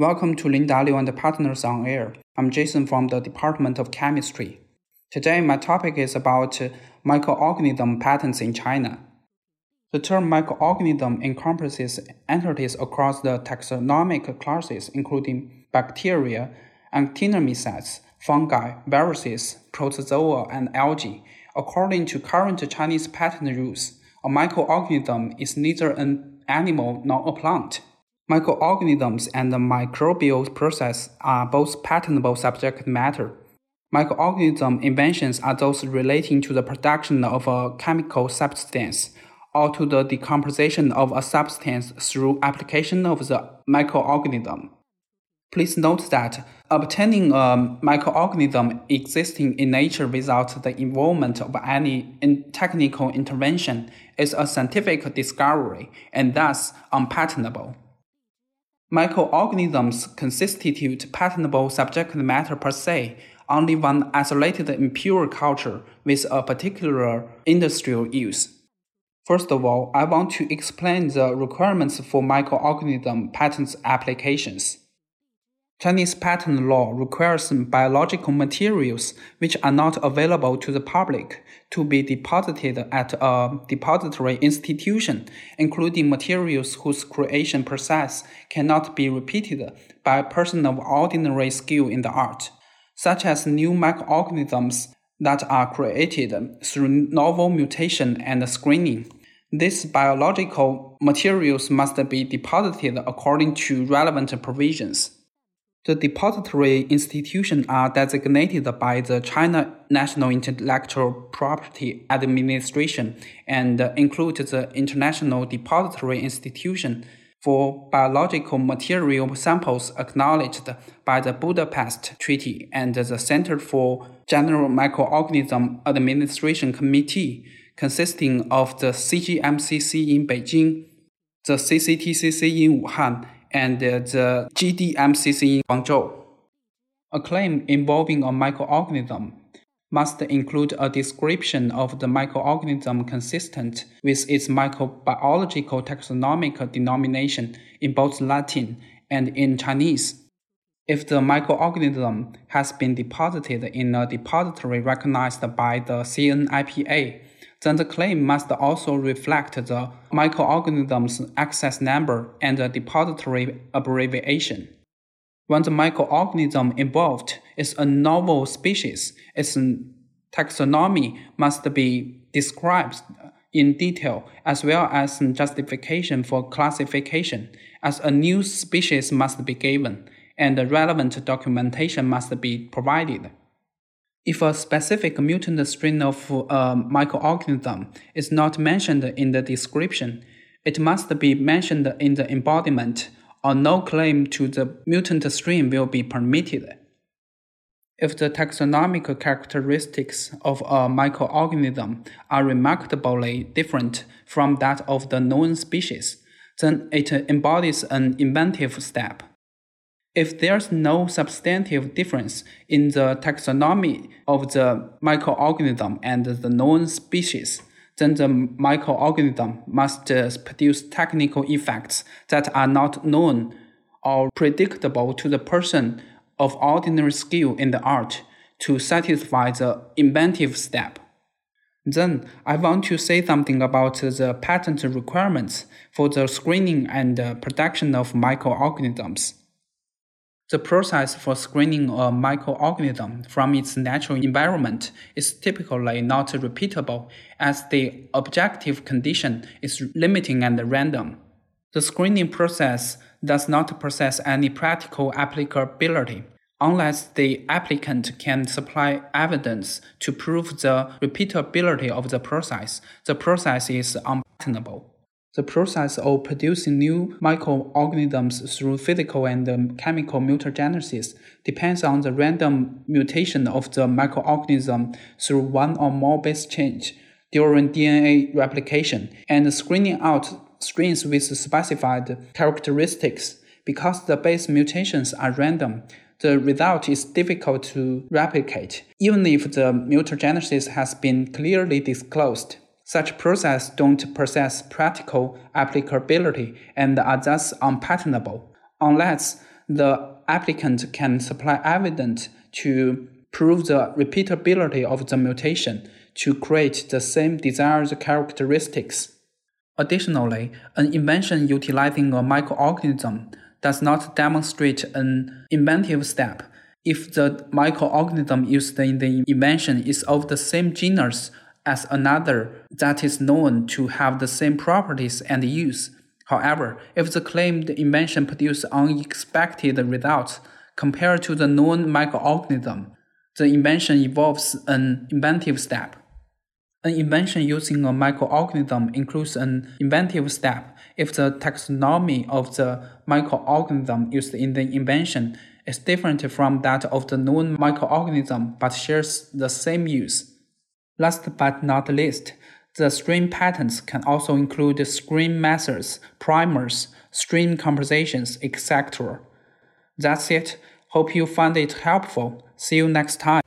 Welcome to Linda Liu and Partners on Air. I'm Jason from the Department of Chemistry. Today, my topic is about microorganism patents in China. The term microorganism encompasses entities across the taxonomic classes, including bacteria, actinomycetes, fungi, viruses, protozoa, and algae. According to current Chinese patent rules, a microorganism is neither an animal nor a plant. Microorganisms and the microbial process are both patentable subject matter. Microorganism inventions are those relating to the production of a chemical substance or to the decomposition of a substance through application of the microorganism. Please note that obtaining a microorganism existing in nature without the involvement of any technical intervention is a scientific discovery and thus unpatentable. Microorganisms constitute patentable subject matter per se only when isolated in pure culture with a particular industrial use. First of all, I want to explain the requirements for microorganism patents applications. Chinese patent law requires biological materials which are not available to the public to be deposited at a depository institution, including materials whose creation process cannot be repeated by a person of ordinary skill in the art, such as new microorganisms that are created through novel mutation and screening. These biological materials must be deposited according to relevant provisions. The depository institutions are designated by the China National Intellectual Property Administration and include the International Depository Institution for Biological Material Samples acknowledged by the Budapest Treaty and the Center for General Microorganism Administration Committee consisting of the CGMCC in Beijing, the CCTCC in Wuhan, and the GDMCC in Guangzhou. A claim involving a microorganism must include a description of the microorganism consistent with its microbiological taxonomic denomination in both Latin and in Chinese. If the microorganism has been deposited in a depository recognized by the CNIPA, then the claim must also reflect the microorganism's access number and the depository abbreviation. When the microorganism involved is a novel species, its taxonomy must be described in detail as well as justification for classification, as a new species must be given and relevant documentation must be provided. If a specific mutant strain of a microorganism is not mentioned in the description, it must be mentioned in the embodiment, or no claim to the mutant strain will be permitted. If the taxonomic characteristics of a microorganism are remarkably different from that of the known species, then it embodies an inventive step. If there's no substantive difference in the taxonomy of the microorganism and the known species, then the microorganism must uh, produce technical effects that are not known or predictable to the person of ordinary skill in the art to satisfy the inventive step. Then I want to say something about the patent requirements for the screening and uh, production of microorganisms. The process for screening a microorganism from its natural environment is typically not repeatable as the objective condition is limiting and random. The screening process does not possess any practical applicability unless the applicant can supply evidence to prove the repeatability of the process. The process is unpatentable. The process of producing new microorganisms through physical and um, chemical mutagenesis depends on the random mutation of the microorganism through one or more base change during DNA replication and screening out strains with specified characteristics. Because the base mutations are random, the result is difficult to replicate, even if the mutagenesis has been clearly disclosed. Such processes don't possess practical applicability and are thus unpatentable, unless the applicant can supply evidence to prove the repeatability of the mutation to create the same desired characteristics. Additionally, an invention utilizing a microorganism does not demonstrate an inventive step if the microorganism used in the invention is of the same genus as another that is known to have the same properties and use. However, if the claimed invention produces unexpected results compared to the known microorganism, the invention involves an inventive step. An invention using a microorganism includes an inventive step if the taxonomy of the microorganism used in the invention is different from that of the known microorganism but shares the same use. Last but not least, the strain patents can also include strain methods, primers, strain compositions, etc. That's it. Hope you found it helpful. See you next time.